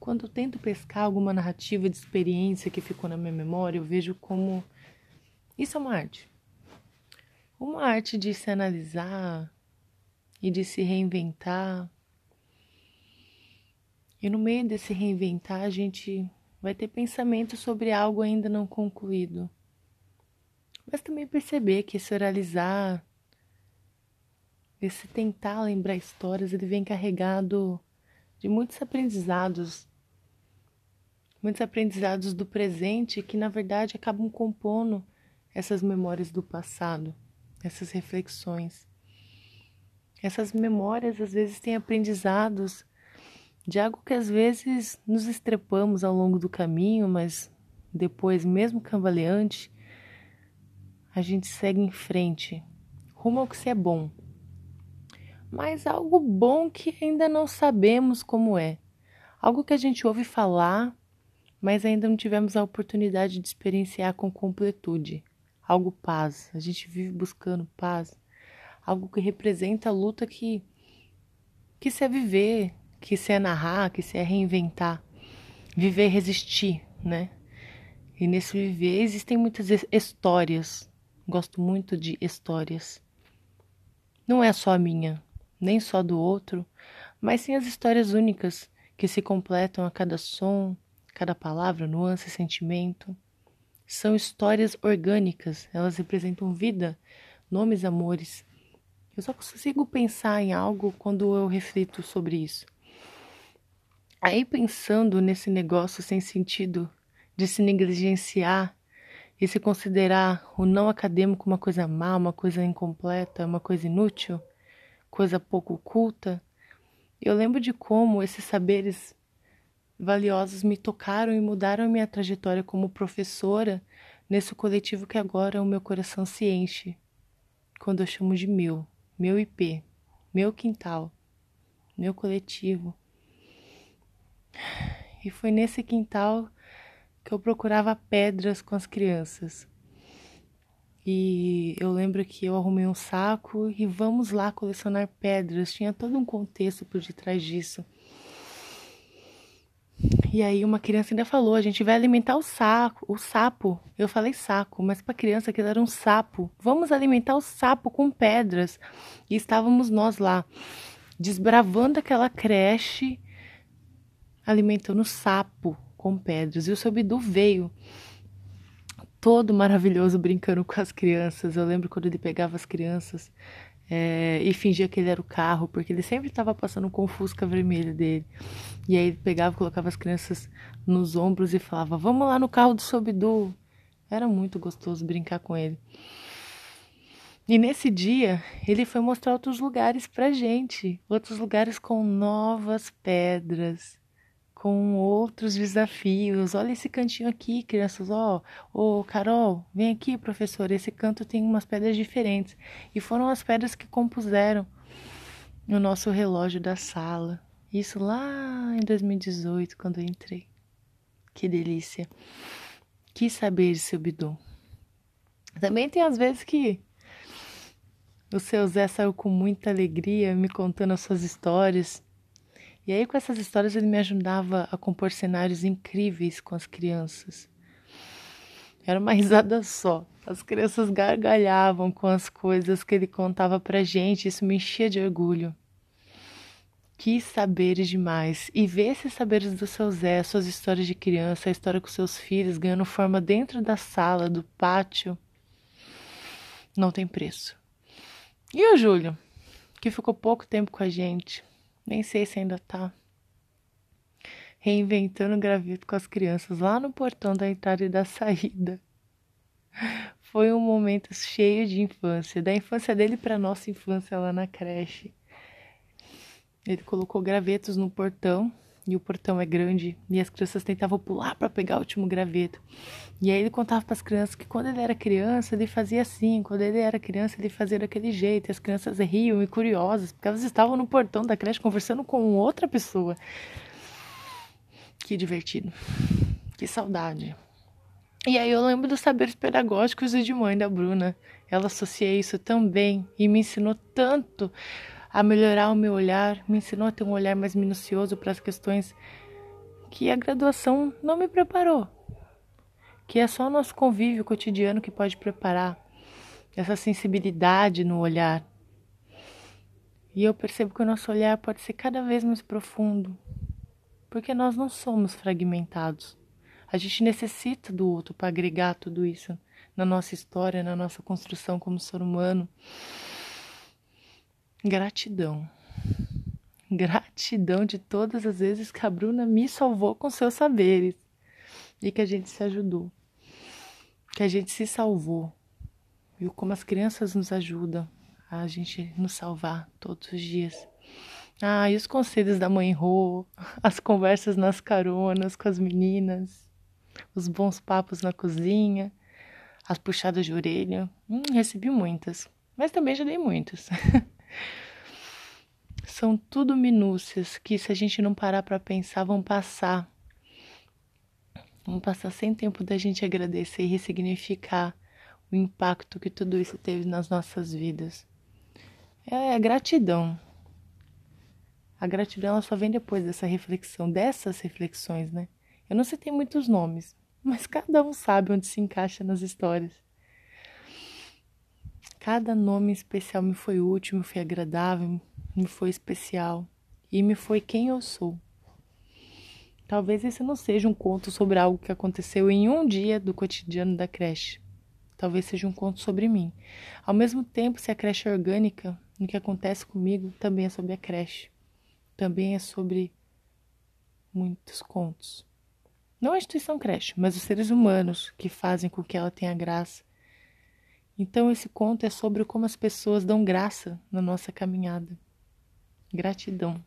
quando eu tento pescar alguma narrativa de experiência que ficou na minha memória, eu vejo como isso é uma arte. Uma arte de se analisar e de se reinventar. E no meio desse reinventar, a gente vai ter pensamento sobre algo ainda não concluído. Mas também perceber que esse oralizar, esse tentar lembrar histórias, ele vem carregado de muitos aprendizados, muitos aprendizados do presente que na verdade acabam compondo essas memórias do passado, essas reflexões. Essas memórias às vezes têm aprendizados de algo que às vezes nos estrepamos ao longo do caminho, mas depois, mesmo cambaleante, a gente segue em frente, rumo ao que se é bom, mas algo bom que ainda não sabemos como é. Algo que a gente ouve falar, mas ainda não tivemos a oportunidade de experienciar com completude. Algo paz. A gente vive buscando paz. Algo que representa a luta que que se é viver, que se é narrar, que se é reinventar. Viver e resistir, né? E nesse viver existem muitas histórias. Gosto muito de histórias. Não é só a minha, nem só do outro, mas sim as histórias únicas que se completam a cada som, cada palavra, nuance sentimento. São histórias orgânicas, elas representam vida, nomes, amores. Eu só consigo pensar em algo quando eu reflito sobre isso. Aí, pensando nesse negócio sem sentido de se negligenciar e se considerar o não acadêmico uma coisa má, uma coisa incompleta, uma coisa inútil, coisa pouco culta, eu lembro de como esses saberes valiosos me tocaram e mudaram a minha trajetória como professora nesse coletivo que agora o meu coração se enche, quando eu chamo de meu, meu IP, meu quintal, meu coletivo. E foi nesse quintal que eu procurava pedras com as crianças. E eu lembro que eu arrumei um saco e vamos lá colecionar pedras. Tinha todo um contexto por detrás disso. E aí uma criança ainda falou: a gente vai alimentar o saco, o sapo. Eu falei saco, mas para criança aquilo era um sapo. Vamos alimentar o sapo com pedras. E estávamos nós lá, desbravando aquela creche, alimentando o sapo com pedras. E o seu Bidu veio todo maravilhoso brincando com as crianças. Eu lembro quando ele pegava as crianças é, e fingia que ele era o carro, porque ele sempre estava passando com o Fusca vermelho dele. E aí ele pegava, colocava as crianças nos ombros e falava: Vamos lá no carro do Sobidu. Era muito gostoso brincar com ele. E nesse dia, ele foi mostrar outros lugares pra gente, outros lugares com novas pedras, com outros desafios. Olha esse cantinho aqui, crianças. Ó, ô Carol, vem aqui, professor. Esse canto tem umas pedras diferentes. E foram as pedras que compuseram o nosso relógio da sala. Isso lá em 2018, quando eu entrei. Que delícia. Que saber, seu bidon. Também tem às vezes que o seu Zé saiu com muita alegria me contando as suas histórias e aí, com essas histórias, ele me ajudava a compor cenários incríveis com as crianças. Era uma risada só. As crianças gargalhavam com as coisas que ele contava pra gente, isso me enchia de orgulho. Que saberes demais! E ver esses saberes do seu Zé, suas histórias de criança, a história com seus filhos ganhando forma dentro da sala, do pátio, não tem preço. E o Júlio, que ficou pouco tempo com a gente, nem sei se ainda tá. Reinventando graveto com as crianças lá no portão da entrada e da saída. Foi um momento cheio de infância, da infância dele para nossa infância lá na creche. Ele colocou gravetos no portão e o portão é grande e as crianças tentavam pular para pegar o último graveto. E aí ele contava para as crianças que quando ele era criança ele fazia assim, quando ele era criança ele fazia daquele jeito. E as crianças riam e curiosas porque elas estavam no portão da creche conversando com outra pessoa. Que divertido. Que saudade. E aí eu lembro dos saberes pedagógicos de mãe da Bruna. Ela associa isso também e me ensinou tanto a melhorar o meu olhar, me ensinou a ter um olhar mais minucioso para as questões que a graduação não me preparou, que é só o nosso convívio cotidiano que pode preparar essa sensibilidade no olhar. E eu percebo que o nosso olhar pode ser cada vez mais profundo, porque nós não somos fragmentados. A gente necessita do outro para agregar tudo isso na nossa história, na nossa construção como ser humano. Gratidão. Gratidão de todas as vezes que a Bruna me salvou com seus saberes e que a gente se ajudou, que a gente se salvou. Viu como as crianças nos ajudam a gente nos salvar todos os dias. Ah, e os conselhos da mãe Rô, as conversas nas caronas com as meninas, os bons papos na cozinha, as puxadas de orelha. Hum, recebi muitas, mas também já dei muitas. São tudo minúcias que, se a gente não parar para pensar, vão passar. Vão passar sem tempo da gente agradecer e ressignificar o impacto que tudo isso teve nas nossas vidas. É, é gratidão. A gratidão ela só vem depois dessa reflexão, dessas reflexões, né? Eu não sei tem muitos nomes, mas cada um sabe onde se encaixa nas histórias. Cada nome especial me foi útil, me foi agradável, me foi especial e me foi quem eu sou. Talvez esse não seja um conto sobre algo que aconteceu em um dia do cotidiano da creche. Talvez seja um conto sobre mim. Ao mesmo tempo, se a creche é orgânica, o que acontece comigo também é sobre a creche também é sobre muitos contos. Não a instituição creche, mas os seres humanos que fazem com que ela tenha graça. Então, esse conto é sobre como as pessoas dão graça na nossa caminhada. Gratidão.